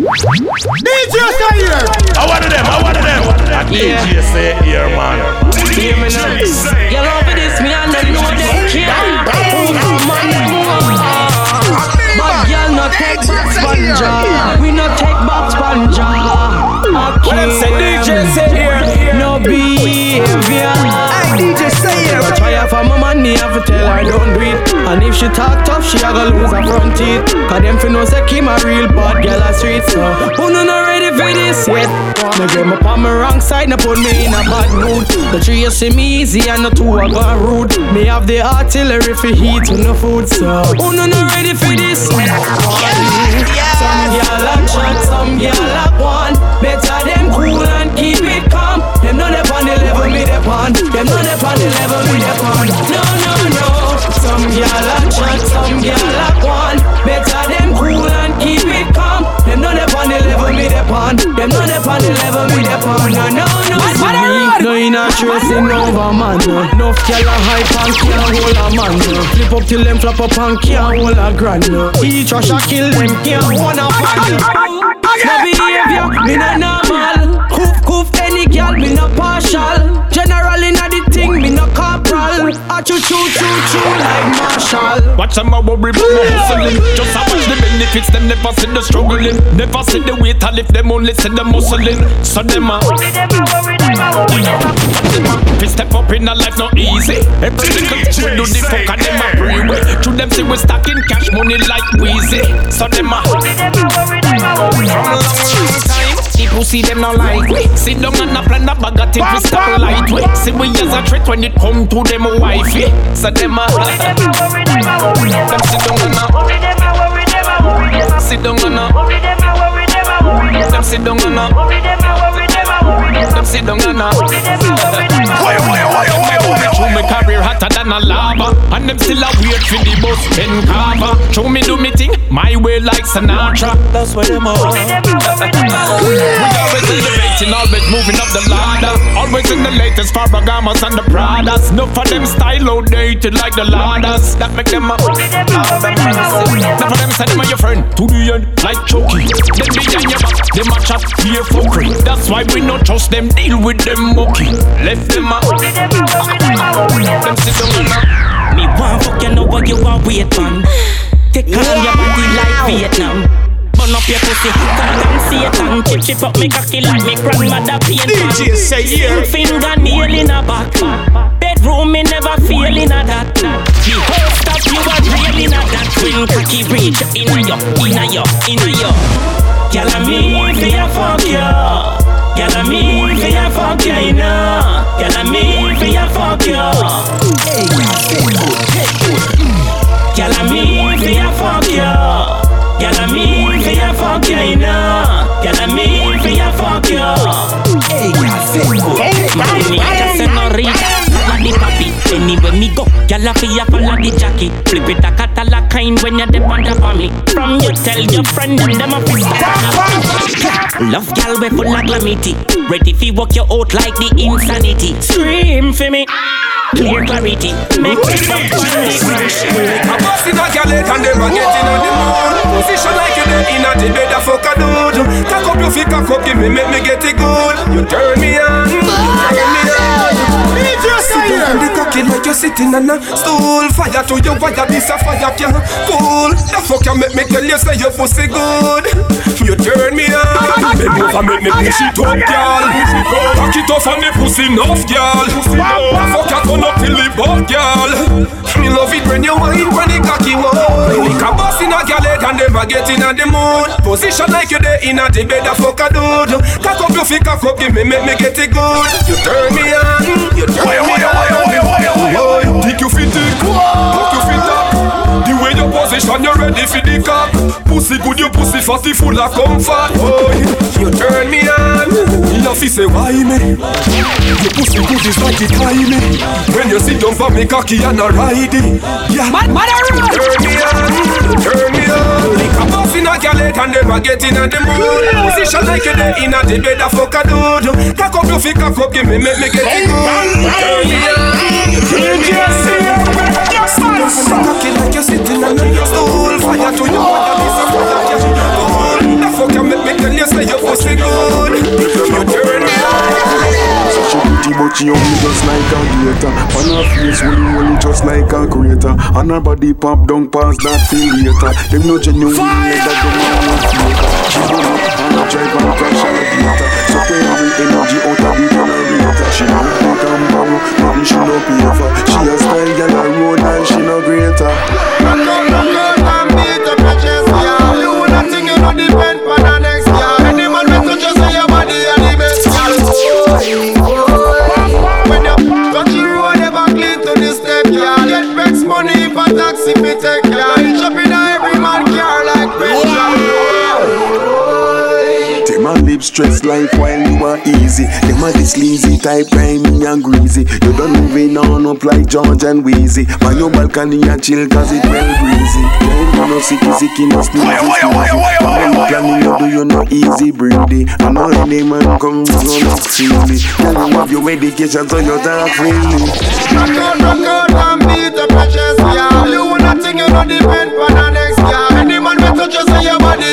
DJ C-Air. I want them, I want them. A DJ say here, man. Hear me now. You love this, me and them know they can't. Come on, But girl, no take back spanja. We no take back spanja. Okay. Say DJ C-Air. No behavior. Hey, DJ C-Air. Try her for my money, have to tell her don't do it. And if she talk tough, she a go lose her front teeth. Cause them fi know say Kim a real bad girl a street. So who no not ready for this yet? Me get me on my wrong side, no put me in a bad mood. The three you see me easy and the two I got rude. Me have the artillery for heat with no food. So who no not ready for this yet? Some girl like shot, some girl like one. Better them cool and keep it calm. Them not up on the level me they on. Them not up on the level me they on. No, no, no. Some girl like shot, some girl like one. Better them cool and keep it calm. Them not up on the level me they on. Them not up on the level me they on. No, no, no. See, no in a tracing over man. No. Enough girl a hype and can't hold a man. Flip up till them flop up and can't hold a grand. Each rush a kill them can't hold a fan. No behavior, me not normal. Watch them a worry about my hustling. Just a watch the benefits, them never see the struggling. Never see the weight, and if them only see the muscling. So them a If you step up in a life not easy. Every little thing we do the fuck and them a free way. Through them see we stacking cash money like Weezy. So them a From long time the pussy them not like we Sit down and a plan a bag of things we stop lightweight See we as a threat when it come to them wifey So them a Them sit down and a Sit down and a Them sit down and a Them sit down and uh, a Why, why, why, why, why, Show me career hotter than a lava And them still a wait for the bus Ben Carver Show me do me thing My way like Sinatra That's where them are. We always elevating, always moving up the ladder. Always in the latest Ferragamo's and the Pradas. No for them style outdated like the ladders. That make them a. Now for them say them are your friend to the end like Chucky. Them behind your back, them a chat fear fuckery. That's why we not trust them, deal with them mucky. Left them a. Them sit down and a. Me want fuck you know what you want wait man. Take on your body like Vietnam. Burn up your pussy, come down Satan. Chip chip up me cocky like me grandmother paint. DJ C-Air. Finger nail in a back. Bedroom me never feel in a that. The whole stuff you are real in a that. When cocky reach in a yo, in a yo, in a yo. Gyal a me fi a fuck you. Gyal a me fi a fuck you, you know. Gyal a me fi a fuck you. Gyal a me fi a fuck you. Gyal a me fi a fuck you, you know. Gyal a me fi a fuck you. Hey, Margarita, senorita, body papi. Anywhere me go, gyal a fi a follow the jockey. Flip it a cat a la kind when you dep on top of me. From you tell your friend them them a fi. Love gyal we full of glamity. Ready fi walk you out like the insanity. Scream for me. Clear clarity, make me fuck on the crash. Boss in a gal head and them a getting on the moon Position like you there in a bed a fuck a dude Cock up your feet, cock up, give me, make me get it good You turn me on, you turn me on Sit down the cocky like you're sitting on a stool Fire to your wire, this a fire can cool The fuck you make me tell you say your pussy good You turn me on Bend over, make me push it up, girl Cock it off and the pussy enough, girl The fuck you turn up till the butt, girl. Me love it when you whine when the cocky wall Like a boss in a gal head and them a get in a the mood. Position like you there in a the bed a fuck a dude. Cock up your feet, cock up, give me, make me get it good. You turn me on, you turn me on? Think you fit it, fuck you position, you ready for the cock. Pussy good, your pussy fatty full of comfort. Boy, you turn me on. Love fi say why me? Your pussy good is like it high me? When you sit down for me cocky and a ride it. Yeah, man, man, turn me on, turn me on. Like a boss in a gal head and them a get in a the mood. Position like you there in a the bed a fuck a dude Cock up your feet, cock up, give me, make me get it good. Turn me on, turn me on Yes, cocky like you're sitting on a stool. Fire to your mother, this a. The fuck you make me tell you say your pussy good. You turn me on. Such a pretty but she only just like a gator. On her face when you only just like a creator. And her body pop down past that feel later. Them no genuine. Fire! Stress life while you are easy. Them a this sleazy type grimy and greasy. You don't moving on up like George and Weezy. Man your balcony and chill cause it well breezy. Yeah, you no sicky sicky no sneezy sneezy. Man you planning you do you no easy breathy. I know any man come run up freely. Tell you have your medication so you talk freely. Rock out, rock out and beat up your chest, girl. You nothing, you no depend on the next girl. Any man that touches on your body,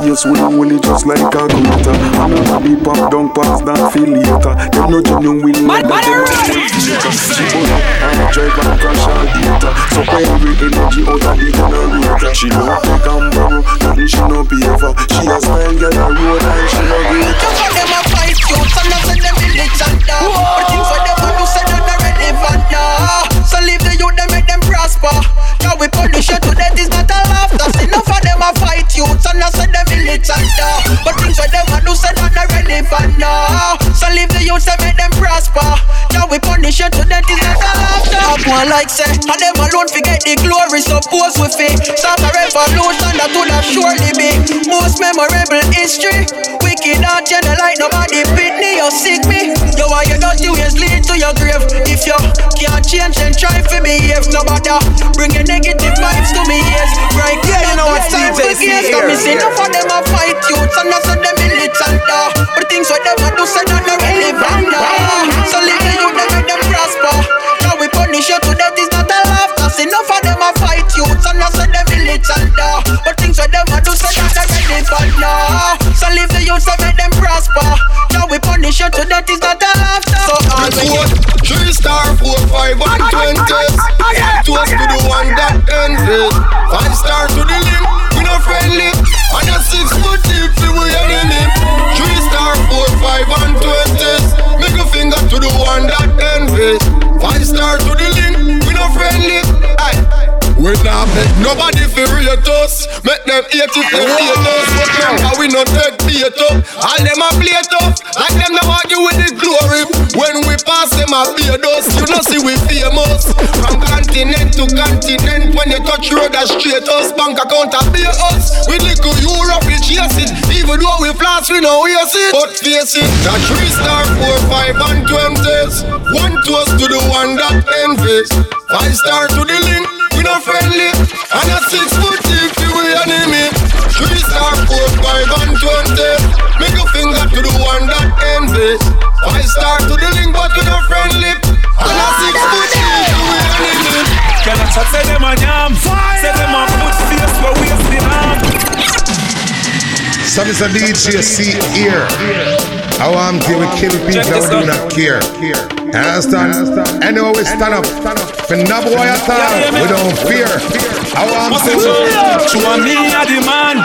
Her face when only just like a glitter On her body pop down past that feel later Them no genuine like that them She put up oh, and drive and crash her gator So every energy out of the generator. She don't take and borrow, nothing she no pay for She a style girl a road and she no great Some of them a fight you, some of them militant now. But things what them a do say not relevant now. So leave the youth, them make them prosper. Now we punish you to death. Is not a laughter. See, enough of them a fight you, some of them militant now. But things what them a do say not relevant now. So leave the youth, them make them prosper. Now we punish you to death is not a. Up one like say, and them alone forget the glory. Suppose we fit start a revolution that would have surely be most memorable history. Wicked out, know, like nobody me or sick me. Why you don't do is lead to your grave. If you can't change, then try for me. If nobody bring your negative vibes to me, yes. Right, Yeah, you know DJ for games. here. Got me say enough of them a fight you, and that's what them militant da. But things what them a do say not no relevant da. So leave the youth, them make them prosper. Now we punish you to death is not a laughter. See enough of them a fight you, and that's what them militant da. But things what them a do say not no relevant. So leave the youth, them make them prosper. Now we punish you to death is not a We not make nobody feel rate us Make them hate if they hate us remember we no take bait up All them a play tough. Like them no argue with the glory. When we pass them a beard us. You know see we famous. From continent to continent When you touch road a straight us. Bank account a pay us. We little Europe we chase it Even though we flash we no waste it. But face it That three star, four, five and twenties One toast to the one that envies. Five star to the link we no friendly. And a six foot deep we enemy. Three star, four, five and twenty. Make a finger to the one that envies Five star to the link but we no friendly. And a six foot deep we enemy. Can I chat say them a yam? Say them a put face where we the arm. Some is a DJ see here. How I'm deal with kill people Check this who do not care. You understand? Anyway, we stand up. For no boy at all, we don't fear. How I'm Must it still. show me a the man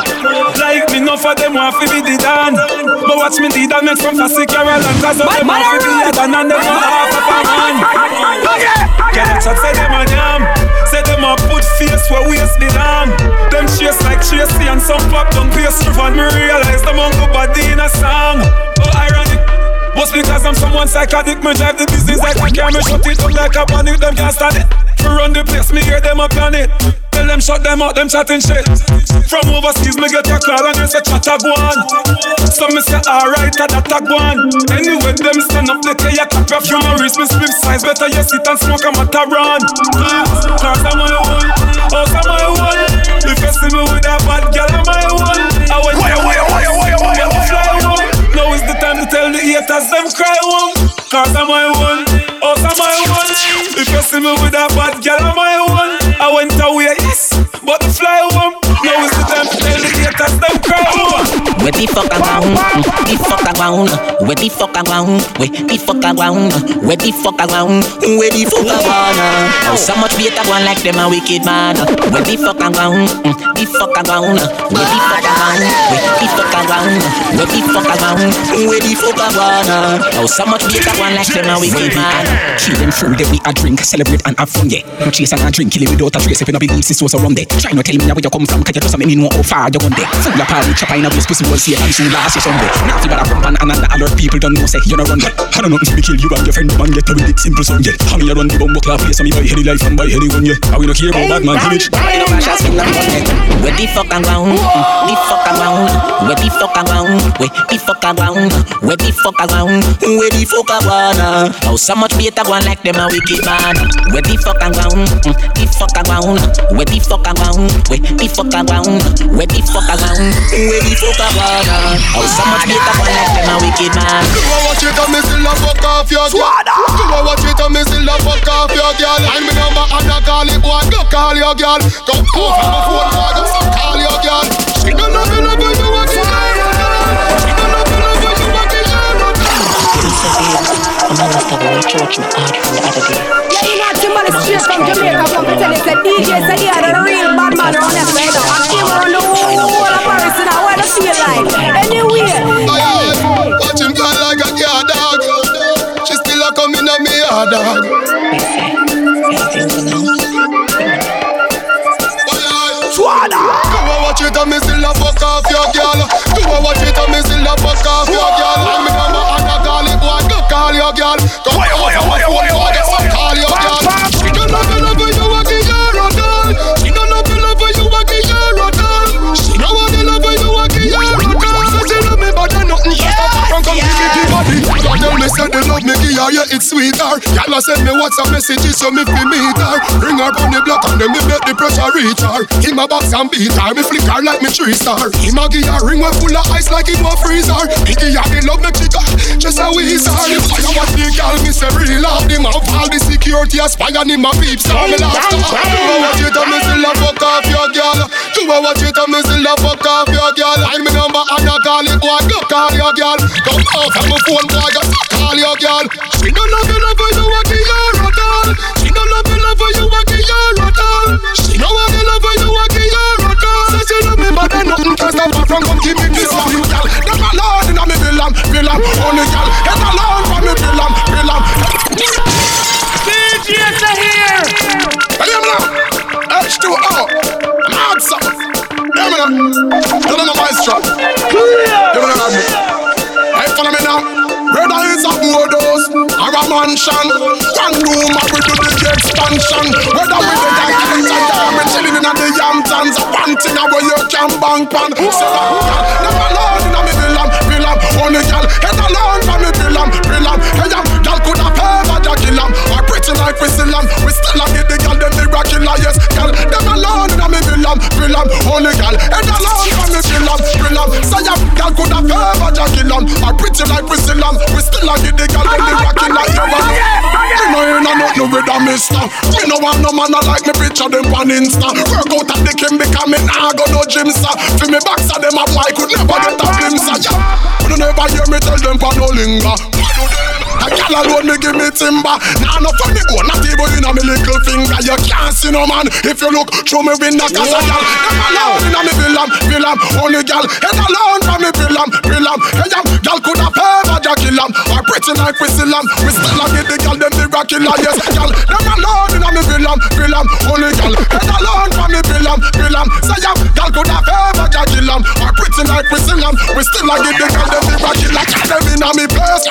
Like me no for them want fi be the dan But watch me the dan make from Fassi Carol And cause of them want fi be a dan And them want half of a man Can I chat say them a yam Say them a put face where waste belong. Them chase like Tracy and some pop down pace And me realize them on go body in a song. Oh ironic Just because I'm someone psychotic, me drive the business like a car, me shut it up like a panic, them can't stand it. Me run the place, me hear them a plan it. Tell them shut them out, them chatting shit. From overseas, me get a call and they say chat a go on. Some me say alright, that a go on. Anyway, them stand up, they tell you cap your few more wrist, me split size, better you sit and smoke a mataran. Cars are my own, house are my own. If you see me with a bad girl, I'm my own. I want you, haters them cry home. Cause I'm my one, I'm my one. If you see me with a bad girl, I'm my one. I went away, yes, but the fly home. Now is the time to tell the haters them cry Where the fuck I gone? The fuck I gone? Where the fuck I gone? Where the fuck I gone? Where the fuck I gone? Where the fuck I gone? Oh, so much better one like them a wicked man. Where the fuck I gone? The fuck I gone? Where the fuck I gone? Where the fuck I gone? Where the fuck I gone? Where the fuck I gone? Oh, so much better one like them a wicked man. Kill them food that we a drink, celebrate and have fun, yeah. No chase and a drink, kill it without a trace. If you no believe this was around there. Try not tell me where you come from, cause you just a me know how far you gone there. Full of party, chop in a waist, pussy see it and soon last you. Now if you better bump and another alert people don't know say you no run there. I don't know if we kill you and your friend, man, get a with it simple song, yeah. How me a run the bumbo clap place, and me buy heady life and buy heady one, yeah. How we no care about bad man image. Where the fuck I gone? The fuck I gone? Where the fuck I gone? Where the fuck I gone? Where the fuck I gone? Where the fuck I gone? Oh, so much better one like them a wicked man. Where the fuck I gone? The fuck I gone? Where the fuck I gone? Where the fuck I gone? Where the fuck I gone? Where the fuck I gone? Oh, so much better one like them a wicked man. You a watch it and me still a fuck off your girl. You a watch it and me still a fuck off your girl. And me number and I call it boy, go call your girl. Go off my phone boy, go call your girl. She don't love you, love you, you a kill her. She don't love you, love you, you a kill her. I'm a rasta boy, church my heart from the other day. Yeah, you know, somebody straight from Jamaica from the tell you, DJ say he had a real bad man around that way her, yeah it's sweet her. Y'all a send me WhatsApp messages so me fi meet her. Bring her on the block and then me make the pressure reach her. Him a box and beat her, me flick her like me three star. A give her ring with full of ice like it was freezer. Give her the love me chica, just a wheezer. I want the girl me say real love him out all the security a spy on him a peep star. Me last. You a watch it and me still a fuck off your girl. You a watch it and me still a fuck off your girl. I me number and I call it boy, go call your girl. Go off on my phone boy, your girl. She don't love you, love you, you a give her a doll. She don't love you, love you, you a give her a doll. She don't want you, love you, you a give her a doll. Say she love me, but then nothing can stop her from come give me this one, girl. Them alone inna me villam, villam, only girl. Get alone bank pan. Say that girl, them alone inna me villam, villam. Only girl, head alone for me villam, villam. Hey, yeah, girl could have ever jack kill 'em, or pretty like we still 'em. We still a get the girl them miraculous, yes, girl. Them me villam, villam. Only girl, head alone for me villam, villam. Say yeah, girl could have ever jack kill 'em, or pretty like we still 'em. We still a get the girl them miraculous, you know. Me no no nothing with a mister. Me no want no man a like me picture them on Insta. Work out at the Kim because me nah go no gym sir. For me so them a boy could never get a glimpse ya. You never hear me tell them for no linger. A gal alone me give me timber. Nah no funny go oh, not even in a me little finger. You can't see no man. If you look through me window Cause a gal Them alone in a me villam Villam Only gal Head alone from me villam Villam Hey yam Gal could have ever jack kill 'em Or pretty like we still 'em We still a get the gal Them the rock killer Yes. Gal Them alone in a me villam Villam Only gal Head alone from me villam Villam Say yam Gal could have ever jack kill 'em Or pretty like we still 'em We still a get the gal Them the rock killer. Them in a me place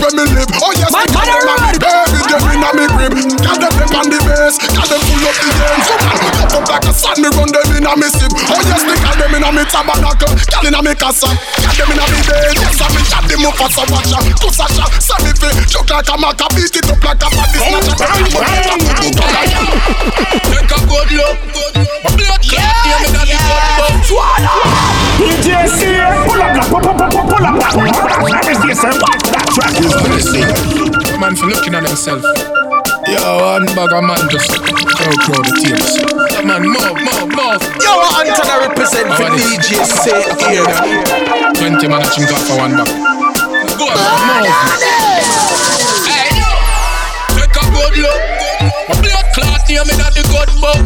Gal full me live. Oh yes Man, me man, them a me baby Them in a me crib. Gal them them on the base. Gal them full up the game. So man Up up like a sun Me run them in a me sip. Oh yes me gal them in a me tabernacle. Gal in a me casa. Gal them in a me bed. Yes I me gal them up as a watcher Kusasha Send me fi Choke like a maca Beat it up like a body snatcher. Take a good look. Blood clot Hear me got the blood Swada. DJ here. Pull up, pull up, pull up, pull up. That is the same. Track is blessing. man for looking at himself. Yo, one bag of man just crowd crowd the. Yeah, man, move, move, move. Yo, Anthony represent for DJ say here. Twenty man a chink for one bag. Go on, move. Hey, take a good look. My blood clot near me that the good book.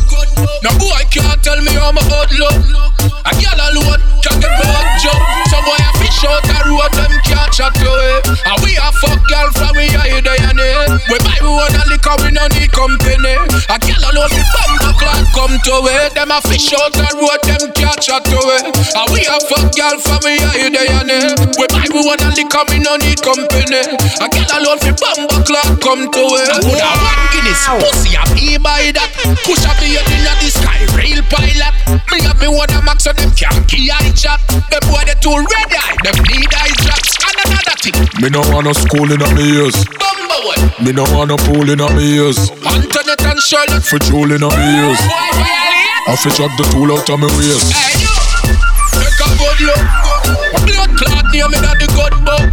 No boy can't tell me how my hood look. A girl alone can get me hot jump. Some boy a fish out the road, them can't chat to it. And we a fuck girl from we are there and there. We buy we one a liquor, we no need company. A girl alone we bumper clock come to it. Them a fish out the road, them can't chat to it. And we a fuck girl from we are there and there. We buy we one a liquor, we no need company. A girl alone we bumper clock come to it. Would a one Guinness pussy a be by that. Push up the head in the sky, real pilot. Me have me one a max so them can't key eye chat. Them boy they too red eye, them need eye drops. And another thing, Me no want no school in a me ears. bumble boy. Me no want no pool in a me ears. Antoinette and Charlotte. For jewel in a me ears. Boy, violate. I fi chop the tool out of me waist. Hey, yo. Take a good look. Blood clot near me that the good book.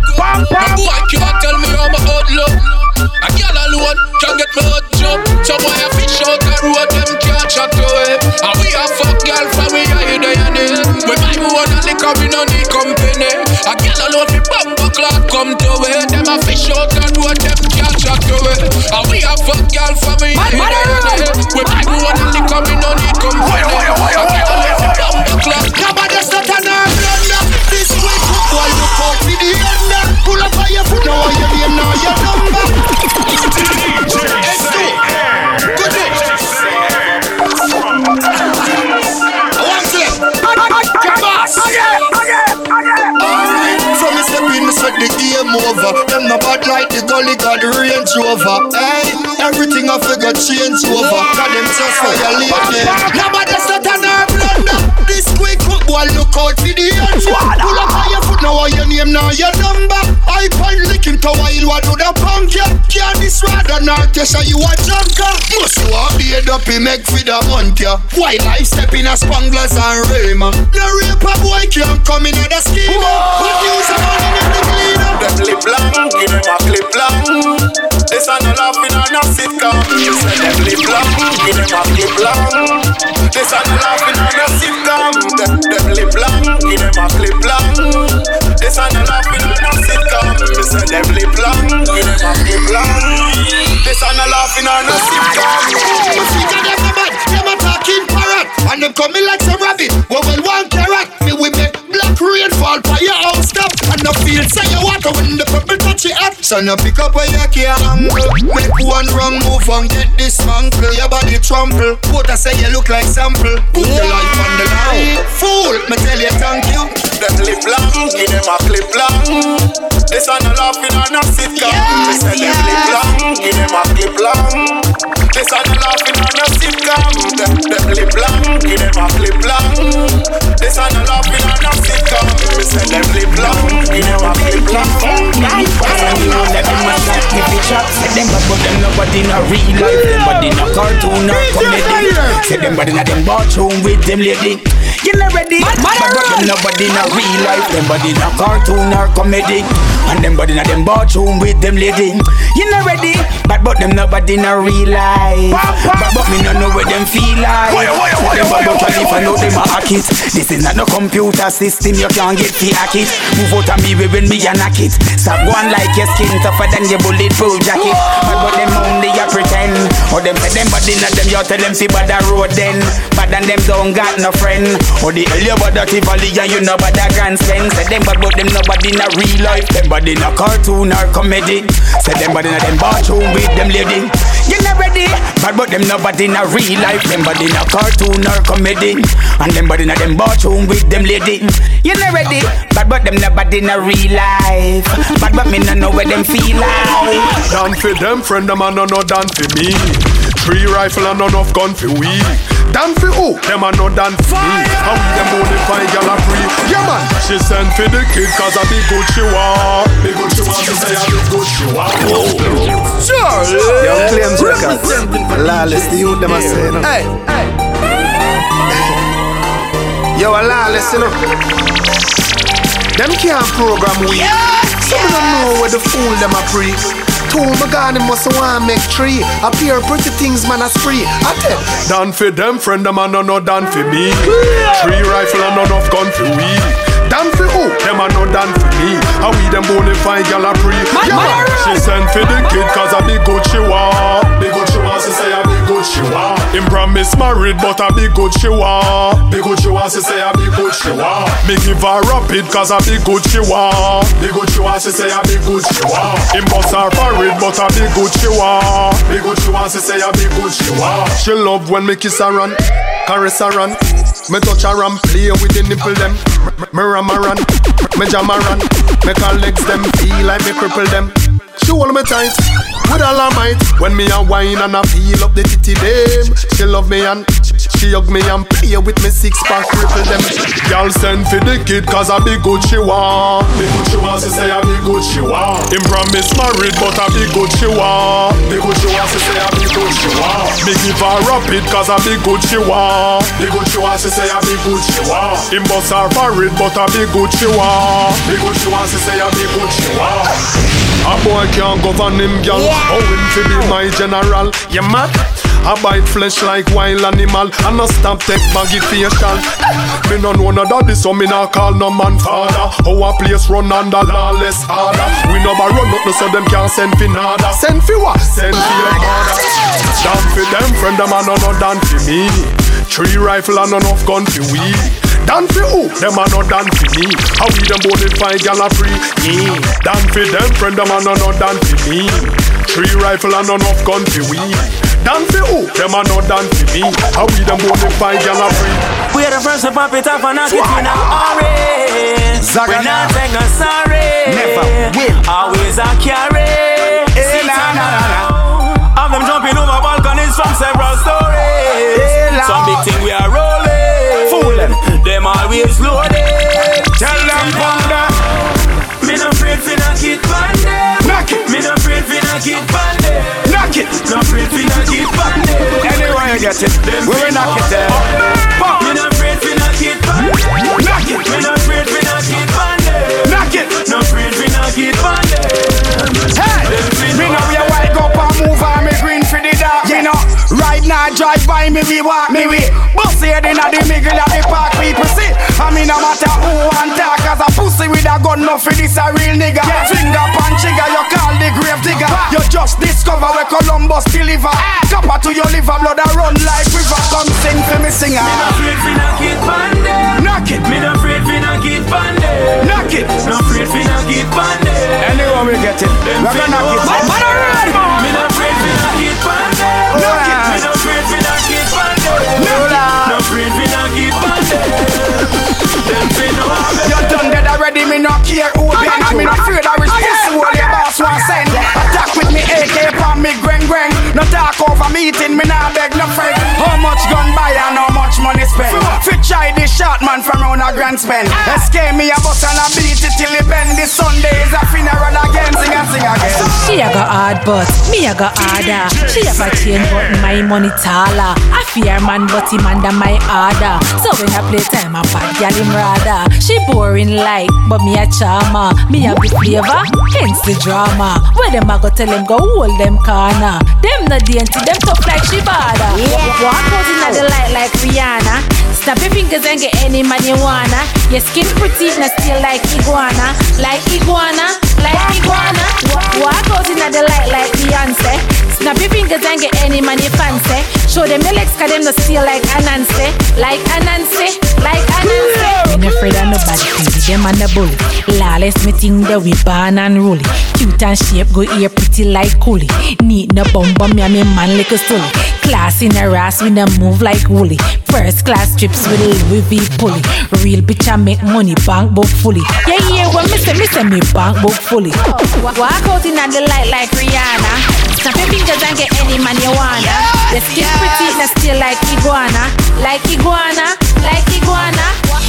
No boy can't tell me how my hood look. A girl alone can get me hot jump. Some boy a fish out the road, them can't chat to it. And we a fuck girl from we are there and there. We buy we one a liquor, we no need company. A girl alone fi bumper clock come to it. Them a fish out the road, them can't chat to it. And we a fuck girl from we are there and there. We buy we one a liquor, we no need company. A girl alone fi bumper clock. Nobody over. Them no bad like the gully got Range Rover. Hey, everything I figure change over. Cause them just violate me. Nobody start on our blunder. This quick boy look out for the hands. Pull up on your now, your name now your number. I find licking to while you do the punk ya. Can't this rather not tell you a junker. Must you have beard up he make for the month ya. Why life step in a spanglers and Rayma. No raper boy can't come in at the scheme. But use oh, a money in the cleaner. Them lip long, give them a clip long. This a no laughing on a sitcom. You say them lip long, give them a clip long. This a no laughing on a sitcom. Them, them lip long, give them a clip long. This a no laughing on a sitcom. You say them lip long, give them a clip long. This a no laughing on a sitcom. You see that them a bad, them a talking parrot And them coming like some rabbit, we will one carrot Me we make rain fall for your house stop. And no feel say you water when the purple touch it up So no pick up where you can't angle Make one wrong move and get dismantle Your body trample, what I say you look like sample. Put your life on the line. Fool, me tell you thank you. Them lip long, give them a clip long. This a no laughing on a sitcom. Me say them lip long, give them a clip long. This a no laughing on a sitcom. Them, them lip long, give them a clip long. This a no laughing on a sitcom. Me say them lip long, give them a clip long. Let them a shot me fi chat Say them bad but them nobody in a real life Them body in a cartoon or comedy Say them body a them bathroom with them lady You not ready? But them nobody in a real life Them body in a cartoon or comedy And them body in a them bathroom with them lady. You not ready? Bad but them nobody in a real life. Bad but me no know where them feel like. Say them bad but if I know them a hack it. This is not no computer system You can't get fi hack it. Move out of me when me a knock it. Stop going like your skin tougher than your bulletproof jacket. Bad but them only a pretend Or them say them body not them You tell them see bad a road then. Bad and them don't got no friend. Or the hell you bad a Tivoli And you know bad a grand spend. Say them bad but them nobody in a real life. Them body in a cartoon or comedy. Say them body in a them bathroom with them lady You not ready? Bad but them nobody in a real life Them body in a cartoon or comedy And them body in a them bathroom with them lady You not ready? Bad but them nobody in a real life Bad but me no know where them feel like Done for them, friend, them a no no done for me. Three rifle and enough gun for we. Done for who? Them a no done for me. And we them only find gyal a free. Yeah man, she sent for the kid cause a big good she want. Big good she want, she say a big good she want. Charlie. Young Claims Records. Lawless, the youth them a say, you know. Hey, Yo, a lawless, you know. Them can't program we. Some of them know where the fool them a pre. Two, my him must want make three. Appear pretty things, man, a spree. I tell. Done for them, friend, them and no no done for me. Three rifle and enough gun for we. Done for who? Them are not done for me. How we them bonafide gal a pre. Yeah, she sent for the kid cause I be good she want. Be good she want, she say I she want. Him promise married but I be good she want. Be good she want, she say I be good she want. Me give her rapid cause I be good she want. Be good she want, she say I be good she want. Him bust her forehead but I be good she want. Be good she want, she say I be good she want. She love when me kiss her and caress her and me touch her and play with the nipple them. Me ram her and me jam her and make her legs them feel like me cripple them. She hold me tight with all her might. When me a wine and I feel up the titty them. She love me and she hug me and play with me six pack cripple them. Girl send for the kid cause I be good she want. Be good she want, she say I be good she want. Him promise married but I be good she want. Be good she want, she say I be good she want. Me give her rapid cause I be good she want. Be good she want, she say I be good she want. Him bust her forehead but I be good she want. Be good she want, she say I be good she want. A boy can't govern him, girl. Yeah. Oh, him fi be my general. You mad? I bite flesh like wild animal And I stop take baggy facial Me no know no daddy so me not call no man father How a place run under lawless order We never run up no so them can't send fi nada Send fi what? Send fi your mother Down fi them friend them and no no done fi me Three rifle and enough gun fi we Dan fi who? Them a no dan fi me. How we them both find gal a free? Yeah. Dan fi them friend them a no no dan fi me. Three rifle and enough gun fi we. Dan fi who? Them a no dan fi me. How we them both find gal a free? We are the first to pop it off and knock it in a hurry. We not take no sorry. Never will. Always a carry. Eh, nah, nah, nah, nah. Have them jumping over balconies from several stories. Eh. Some big thing we are rolling. Them. Them always loaded. Tell them panda. Me no afraid fi it pan them. Knock it. Me no afraid fi it pan them. Knock it. No afraid fi it pan them. Anywhere you get it, we will knock it there. Pop. Me no afraid fi it pan them. Knock it. Me no afraid fi it pan them. Knock it. No afraid fi it pan them. Hey, me know you wake up and move on me green for the dark. Me know right now drive by me we walk me we. Bust head inna the of the park people see. I mean no matter who want talk as a pussy with a gun no for this a real nigga. Yeah. Finger pan trigger you call the grave digger. You just discover where Columbus deliver. Copper to your liver blood a run like river. Come sing for me singer. Me no afraid fi knock it pan. Knock it. Me no afraid fi knock it pan. Knock it. No afraid fi it pan them. Anywhere we get it, we gonna knock it. No afraid fi knock already, me not care who be And me not afraid I wish this all your boss want send? Attack with me AK upon me greng greng No talk over meeting, me not beg no friend. How much gun buy and how much money spend? Fit try this shot man from round a grand spend. Escape me a bus and I beat it till it bend. This Sunday is a She a go hard but me a go harder. She have a chain but my money taller. I fear man but him under my order. So when I play time I bad gal him rather. She boring like but me a charmer. Me a big flavor, hence the drama. Where them a go tell them go hold them corner. Them no dainty, them tough like she bada. Walk out inna the light like Rihanna. Snap your fingers and get any man you wanna. Your skin pretty, na still like iguana, like iguana, like iguana. Walk out inna the light like Beyonce. Snap your fingers and get any you fancy. Show them your legs 'cause them no still like Anansi, like Anansi, like Anansi. Ain't afraid of nobody, think them and the bully. Lawless me think that we born and rolly. Cute and shape, go ear pretty like coolie. Need no bum bum, me and me man like a stolly. Class in a ass, we no move like woolly. First class trips with Louis V pulley. Real bitch, I make money, bank book fully. Yeah, yeah, when me say, me say me bank book fully. Walk out in the light like Rihanna. Snap your fingers and get any man you wanna. Your skin pretty, na still like iguana, like iguana, like iguana.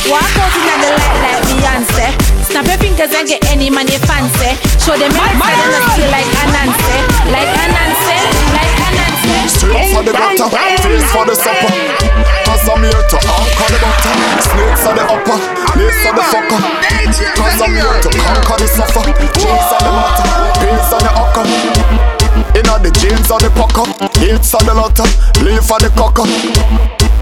Walk out in the light like Beyonce. Snap your fingers and get any man you fancy. Show them your legs and them still like Anansi, like Anansi, like Anansi. Straight for the gutter, face for the supper. Cause I'm here to anchor the butter. Snakes are the upper, lace are the fucker. Cause I'm here to conquer the suffer. Cheese on the matter, pills on the hocker. The jeans on the pucker, hits on the lotter, leaf on the cocker.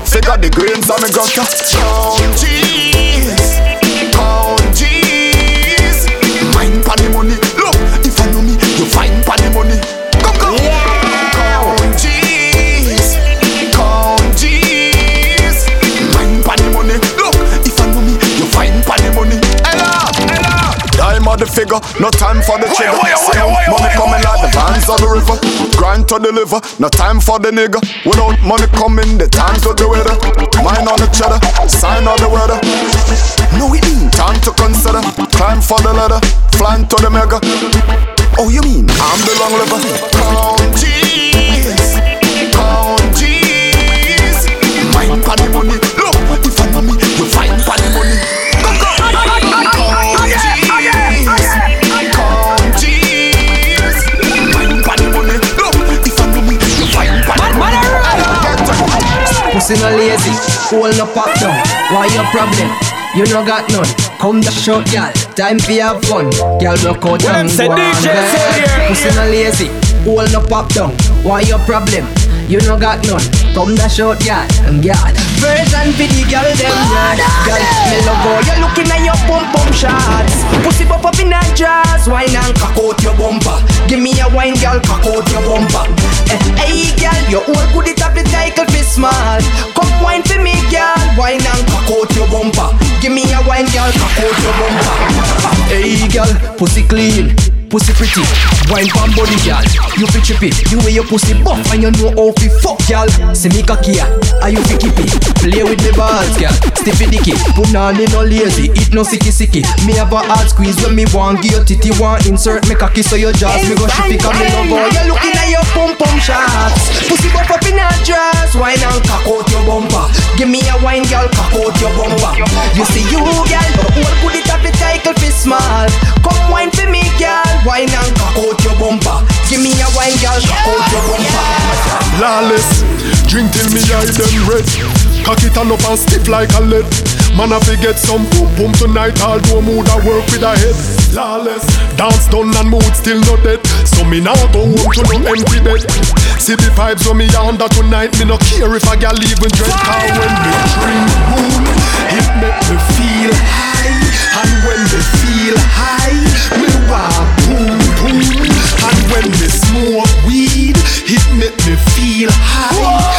Figure the grains on the gutter. Count cheese, count cheese. Mind pon the money. Look, if you know me, you find pon the money. The figure, no time for the trigger. Money coming like the bands of the river. Grind to deliver, no time for the nigga. Without money coming, the time to the weather. Mine on the cheddar, sign on the weather. No, it mean time to consider. Climb for the ladder, flying to the mega. Oh, you mean I'm the long liver? Count cheese, count cheese. Mine for the money. Look, if I know me, you find the money. Go, go. Count cheese, Pussy no lazy, hole no pop down. Why your problem? You no got none. Come the short gal, time for have fun. Gal rock out and go on, DJ C-Air. Pussy no lazy, hole no pop down. Why your problem? You no got none. Come the short gal, and gal. Version for the gal them yeah. Gal, me love how you looking at your pump pump shots. Pussy pop up in a jazz, wine and cock out your bumper. Give me a wine, gal, cock out your bumper. Eh, hey, gal, you all good it up the title fi small. Come wine for me, gal, wine and cock out your bumper. Give me a wine, gal, cock out your bumper. Hey, gal, pussy clean. Pussy pretty, wine pon body gal You fi trippy, you wear your pussy buff And you know how fi fuck gal See me cocky are you fi kippy Play with me balls gal, stiffy dicky. Put on me no lazy, eat no sicky sicky. Me have a hard squeeze when me want Give your titty. Want insert me cocky So your jaws me go shippy. Cause me love how you looking at your pum pum shots. Pussy buff up in a dress Wine and cock out your bumper. Give me a wine gal, cock out your bumper. You see you gal, all put it up the title fi small Come wine for me gal Wine and cock out your bumper Give me a wine gal, cock out your bumper Lawless, drink till me eye them red. Cock it all up and stiff like a lead. Man, I get some boom boom tonight. Although mood I work with a head. Lawless, dance done and mood still not dead. So me now go home to no empty bed. See the vibes when me under tonight. Me no care if I get leaving dread. Cause when me drink boom, it make me feel high. And when me feel high, me want boom boom. And when me smoke weed, it make me feel high.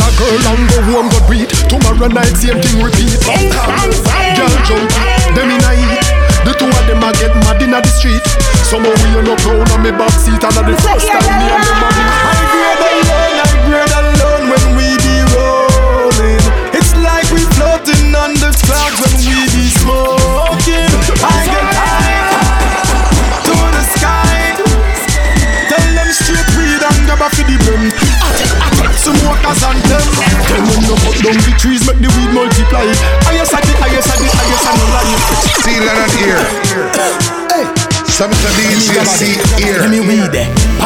A girl and go home, go beat. Tomorrow night, same thing repeat. Girl jump, them in a heat. The two of them a get mad in the street. Somehow we on no crown on me back seat and the first time me and the money.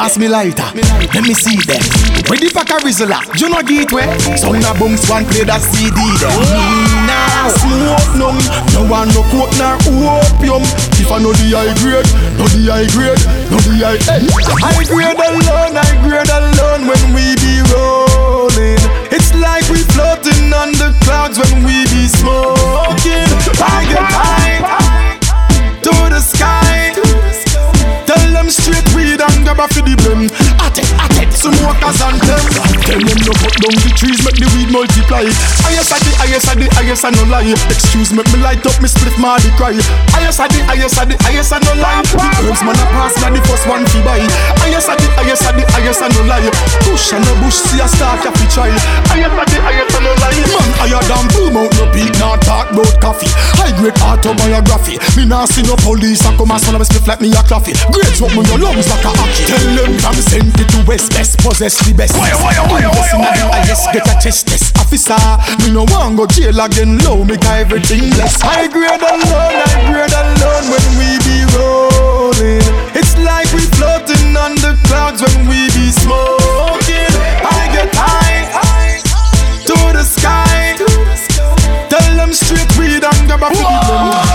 Pass me lighter, let me see there. Where the fuck a Rizla, you know get where? Sound a bounce one play that CD there. Me nah smoke none, no one no coke nor opium. If I know the high grade, know the high grade, know the high. Hey. High grade alone, high grade alone when we be rolling. It's like we floating on the clouds when we be smoking. I get high to the sky. Them straight weed and grab a for the brim. At it, at it, some workers and them. Tell them no cut down the trees, make the weed multiply. Highest at the highest at the highest and no lie. Excuse me, me light up, me split my the cry. Highest at the highest at the highest and no lie. The Benz man a pass na the first one fi buy. Highest a the highest a the highest a no lie. Push and no bush see a start a fi try. Highest a the highest a no lie. Man higher than boom out no beat now talk about coffee. High grade autobiography. Me nah see no police a come and son of a spliff like me a coffee. Great me your lungs like a hockey. Tell them from send it to west best possess the best. Why, why, why, why, why, why, why, Highest get a test test officer. Me no want go jail again low. Make everything less. High grade alone, high grade alone when we be rolling. It's like we floating on the clouds when we be smoking. I get high, high to the sky. Tell them straight weed and grab a feed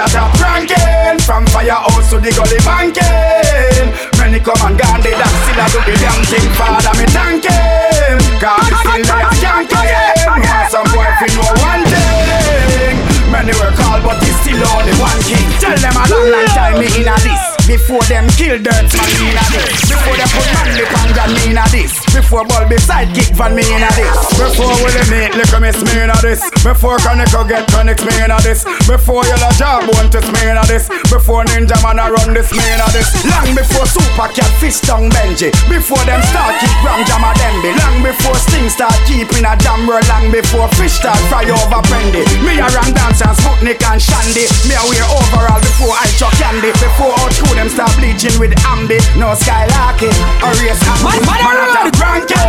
a top ranking From firehouse to the gully banking. Many come and gone They that still a do the damn thing. Father me thank him. Cause me still there skanking Want some boy fi know one thing? Many work hard but he still only one king. Tell them a long long time me inna this before them kill dirt man me inna this. Before them put man lip on John me inna this. Before ball beside kick van me inna this. Before Willie lick miss me inna this. Before Conico get conics me inna this. Before Yellow want this me inna this. Before Ninja Man a run this me inna this. Long before Super Cat fish tongue Benji. Before them start kick Ram Jama Dembe Long before Sting start keeping a jam roll Long before fish start fry over Brandy Me a run dance and Sputnik and Shandy. Me a wear overall before I chuck candy. Before out them start bleaching with ambi No skylarking or race ambi Man, man a top ranking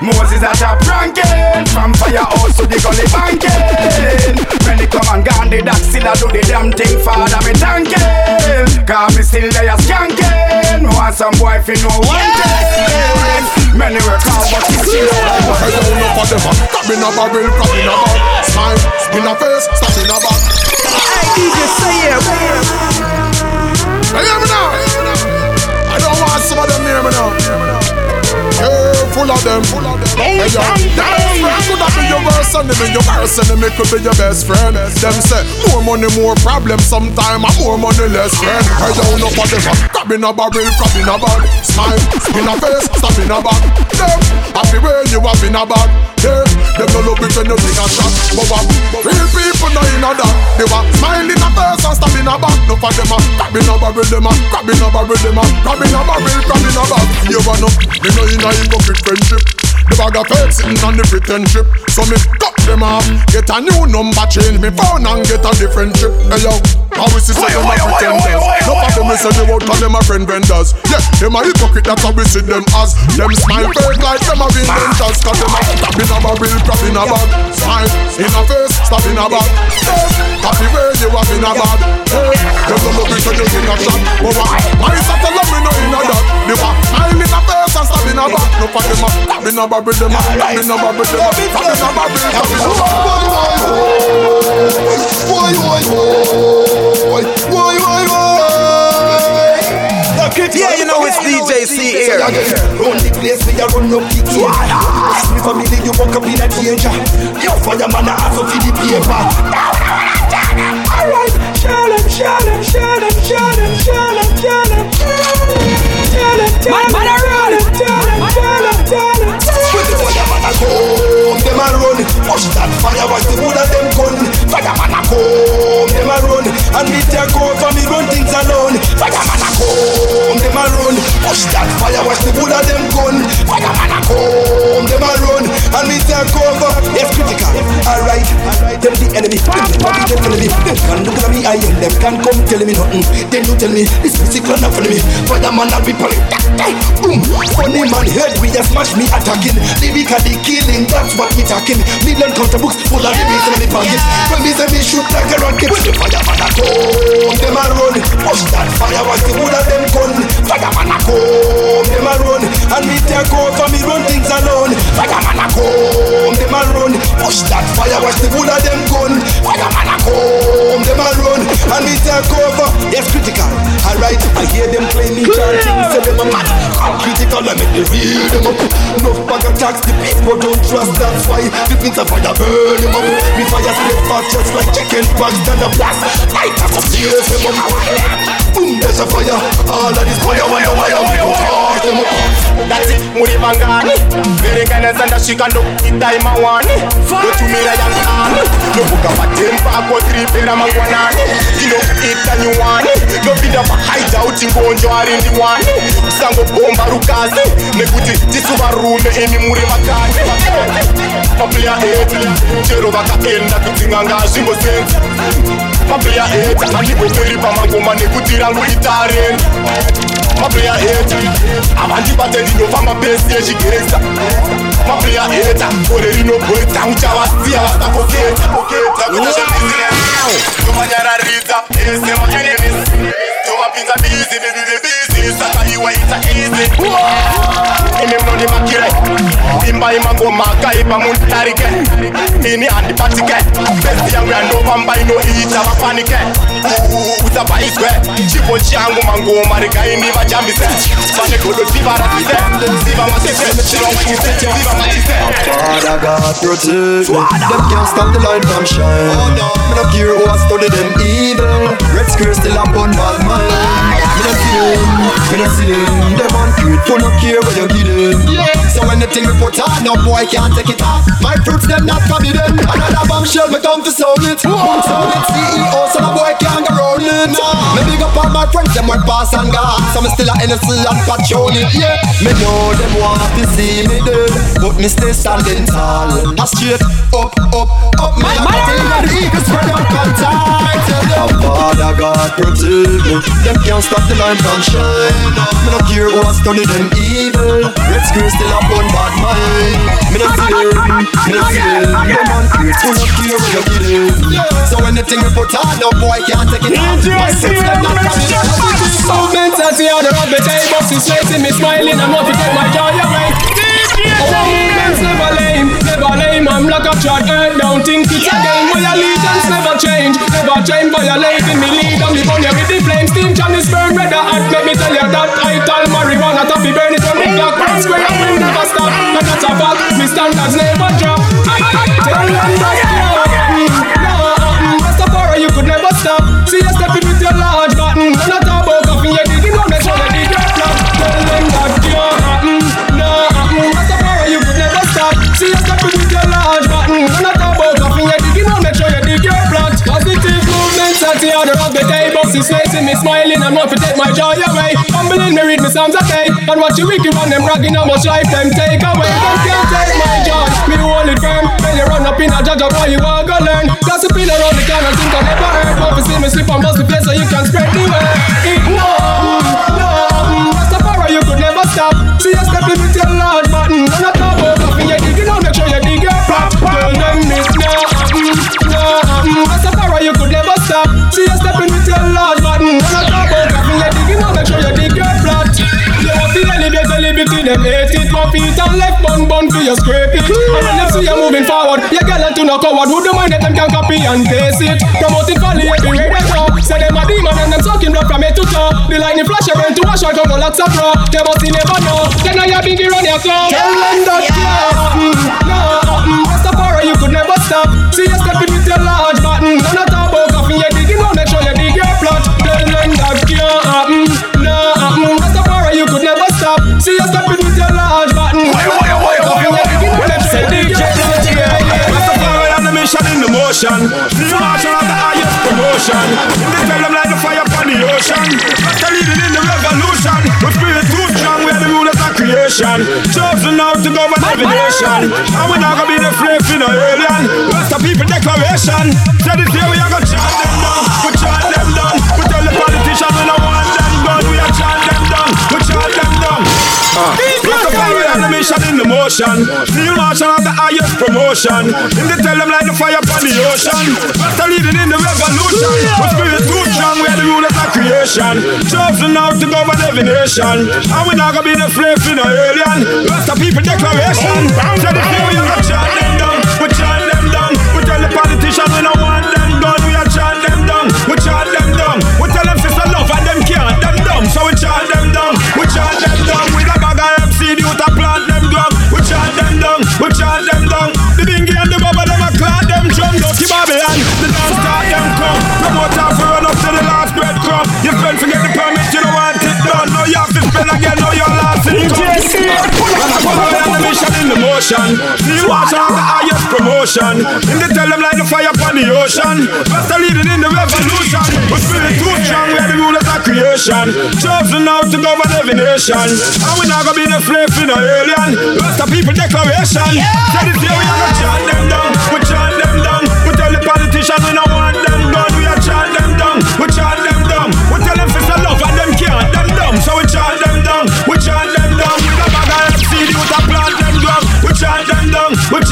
Moses a top ranking From firehouse to the gully banking. When they come and gone the dock still a do the damn thing. Father me thanking Cause me still there skanking. Want some boy fi know one thing? Many work hard but he still I don't know for them. Crab in a barrel, crab in a bag. Smile, spin a face, stop in a back Hey DJ, say yeah Hey, hear me now I don't want some of them hear me now. Yeah, full of them. Hey, yo, friend could have be your worst enemy Your worst enemy could be your best friend. Them say, more money, more problem Sometime, and more money, less friend. Hey, yo, no for them Crab in a barrel, crab in a bag. Smile, spin a face, stop in a back Them, happy way you have in a bag Yeah, them no love it when you take a shot. But what, real people know in that They were smiling in a face and stop in a back No for them a crab in a barrel, them a crab in a barrel, them a crab in a barrel, crab in a bag. You wanna, me know in a hypocrite friendship the bag of fake sitting on the pretend ship. So me cut them off. Get a new number, change me phone and get a different chip. Hey yo, how is this say them a pretenders No of them say they won't call them a friend vendors. Yeah, them a hypocrite, that's how we see them as. Them smile fake like them a inventors Cause them a stab in a barrel, crap in a bag. Smile in a face, stab in a bag. Happy way you have in a bag? Them don't love it when you take a shot. But why, why is that a love me no in a want and stab in a bag No for them a stab in a barrel, them a stab in a barrel, them a stab in a barrel, stab in a Why, why, why, why, why, why? Yeah, you know it's DJ C here. Run the place, we a run up the game. Ask me family, you walk up in a danger. Yo, fireman, I ask for the paper. Alright. Tell him, tell him, tell him, tell him, tell him, tell him. With the fireman, I come, them a run. Push that fire, watch the wood of them gun. Fireman, I come, them a run. And me take over, me run things alone. Fireman, I come, them a run. Push that fire, watch the wood of them gun. Fireman, I come, them a run. And me take over. Yes, critical. Alright, them the enemy. Them the enemy. Them can look at me, I am them can come tell me nothing. Then you tell me this music up for me. Fireman, rip on it. Boom. Funny man head, we just smash me attacking. Lyrically killing, that's what we talking. Million counter books full of lyrics in me pocket. When me say me shoot like a rocket, when the fireman a come, them a run. Push that fire, watch the wood of them gun. Fireman a come, them a run. And me take over, me run things alone. Fireman a come, them a run. Push that fire, watch the wood of them gun. Fireman a come, them a run. And me take over. Yes, critical. Alright, I hear them claiming chanting, say them a mad. I'm critical, I make me read them up. Enough bag tax, the people don't trust, that's why the things of fire burn them up. Me fire split fast just like chicken pox, then the blast. Light up, tears them up. Boom, there's a fire. All of this fire, wire, wire, go hard them up. That's it, muri bangani Verekana zanda shika ndo itaima wani Gotumira yangani Novuga patempa kwa tripera mangwanani Ino ita nyuwani Novida pa hideout ngonjo arindi wani Sango bomba rukazi. Nekuti tisuva rume imi muri makani Maplaya 8 Chero vakaenda kudzinganga zvimbo maplayer eight handibokuripa mangoma nekuti ranoita ren maplayer eight havandibate rinobva mapesi echigeza maplayer eight gore rinobhoita uchavasiya vasakoketa. Nomanyararidza ese maenemis Imba imangoma kaipa muntarike Ini andipatike Besi yangu ya ndovamba inoita vapanike Usabaiswe Chipo changu mangoma rikaindi vachambise Pane godo sivaratise Siva matise Siva matise Siva matise Father God protect me. Them can't stop the light from shine. Me no care who a study them evil. Red skirt still bun bad mind. Me no see them, me no see them Them ungrateful no care where you give them. So anything we put on, no boy can't take it off. My fruits them not forbidden Another bombshell me come to sound it. Boom sound it CEO so no boy can't go round it. Me big up all my friends them went pass and gone. So me still a NSC and patrol it Yeah, me know them want to see me dead But me stay standing tall. A straight up, up, up. My body got eagles. spread out on time Tell them Father God protect me. Them can't stop the line from shine. Me no care who a study them evil. Red skirt still a bun bad mind. Me no see them, me no see them Them ungrateful no care where you give them So anything we put on, no boy can't take it off. My sins them not coming So mentality on the rock, but I box is waiting, me smiling, I'm up to take my like a trot earth down. Think it's a game. My allegiance never change, never change. Violating me lead on me burn you with the flames. Steam jam is burn red hot. Let me tell you that I tell marijuana to be burn it on the clock. Burn square up will never stop. And that's a fact. Me standards never drop. Tell them that yeah, me read me psalms okay. And watch you wicked on them bragging how much life them take away. Them can't take my joy. Me hold it firm. When you run up in a judge of boy you want to learn. Gossiping around the corner think I never heard. But see me slip and bust the place so you can spread the word. Ignore, no, Rastafari you could never stop. See you stepping with your large button. None of talk about coffee you digging on. Make sure you dig your plot. Tell them this no, no, mm, Rastafari you could never stop. See you stepping with your large button. None of talk about coffee you digging on. Make sure you dig. You have to elevate the liberty, them hate it. One feet and left bun bun for your scrape it. And when them see you moving forward, you get to no coward. Who don't mind that them can copy and paste it? Promoting folly everywhere they go. Say them a demon and them sucking blood from head to toe. The lightning flash around to wash out come go lots of pro. They but you never know. Then now you big run your club. Tell them that yeah, mm, no, mm, Rastafari you could never stop. See you stepping with your large button. None of motion. The march of the highest promotion. They tell them like the fire upon the ocean. Rasta leading in the revolution. We spirit too strong, we are the rulers of creation. Chosen out to govern every nation. And we not gonna be the slave in no alien. Rasta people declaration. Say this year we are gonna chant them down. We chant them down. We tell the politicians we don't want them gone. We are chant them down. We chant them down. Rastafari on the mission in the motion. Field marshal of the highest promotion. In the tell them like the fire upon the ocean. Rasta leading in the revolution. We spirit too strong, we are the rulers of creation. Chosen out to govern every nation. And we not gonna be the slave in no alien. Rasta people declaration. Say the are gonna chant them down. We chant them down. We tell the politicians we don't watch out the highest promotion. In the tell them like the fire upon the ocean. Master leading in the revolution. We spirit too strong, we are the rulers of creation. Chosen out to govern every nation. And we not gonna be the slave in no alien. Of people declaration. Yeah. Say this year we are gonna chant them down. We chant them down. We tell the politicians we don't want them done. We are chant them down. We chant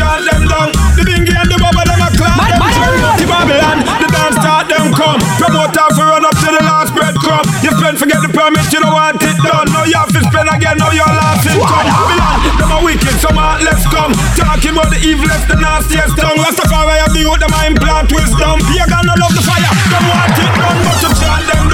Chant them down. The bingy and the bubble them a clap them down. The Babylon, the dance start them come. Promoter for run up to the last breadcrumb. You spend forget the permit, you don't want it done. Now you have to spend again. Now you're laughing. Come, Babylon, them a wicked, some heartless come. Talking about the evilest, the nastiest tongue. Rastafari have the youth, them a implant wisdom. You gonna love the fire, them want it done, but you chant them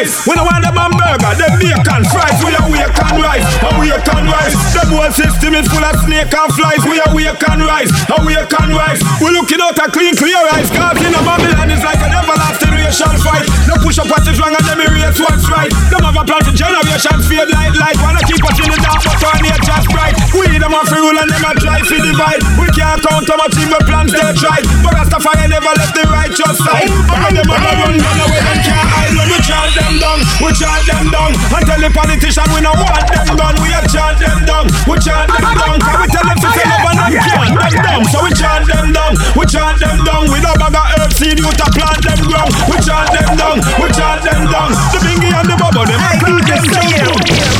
Rise. We don't want them hamburger, them bacon fries. We awake and rise. Awake and rise. The whole system is full of snake and flies. We awake and rise. Awake and rise. We looking out a clean, clear eyes. Cause in a Babylon is like an everlasting generation fight. No push up what is wrong and let me raise what's right. Them have a plan for generations feel like life. Wanna keep us in the dark but our nature's bright. We them a free rule and them a try to divide. We can't count how much evil plans they tried. But Rastafari never left the righteous side. But them a run, run away and can't hide. When we chant them down, we chant them down. And tell the politician we no want them done. We a chant them down, we chant them down. Can we tell them to fill up and chant them down? So we chant them down, we chant them down. We no bother herb seed, you to plant them ground. We we chant them down, we chant them down. The bingy and the bubble, them I do them down.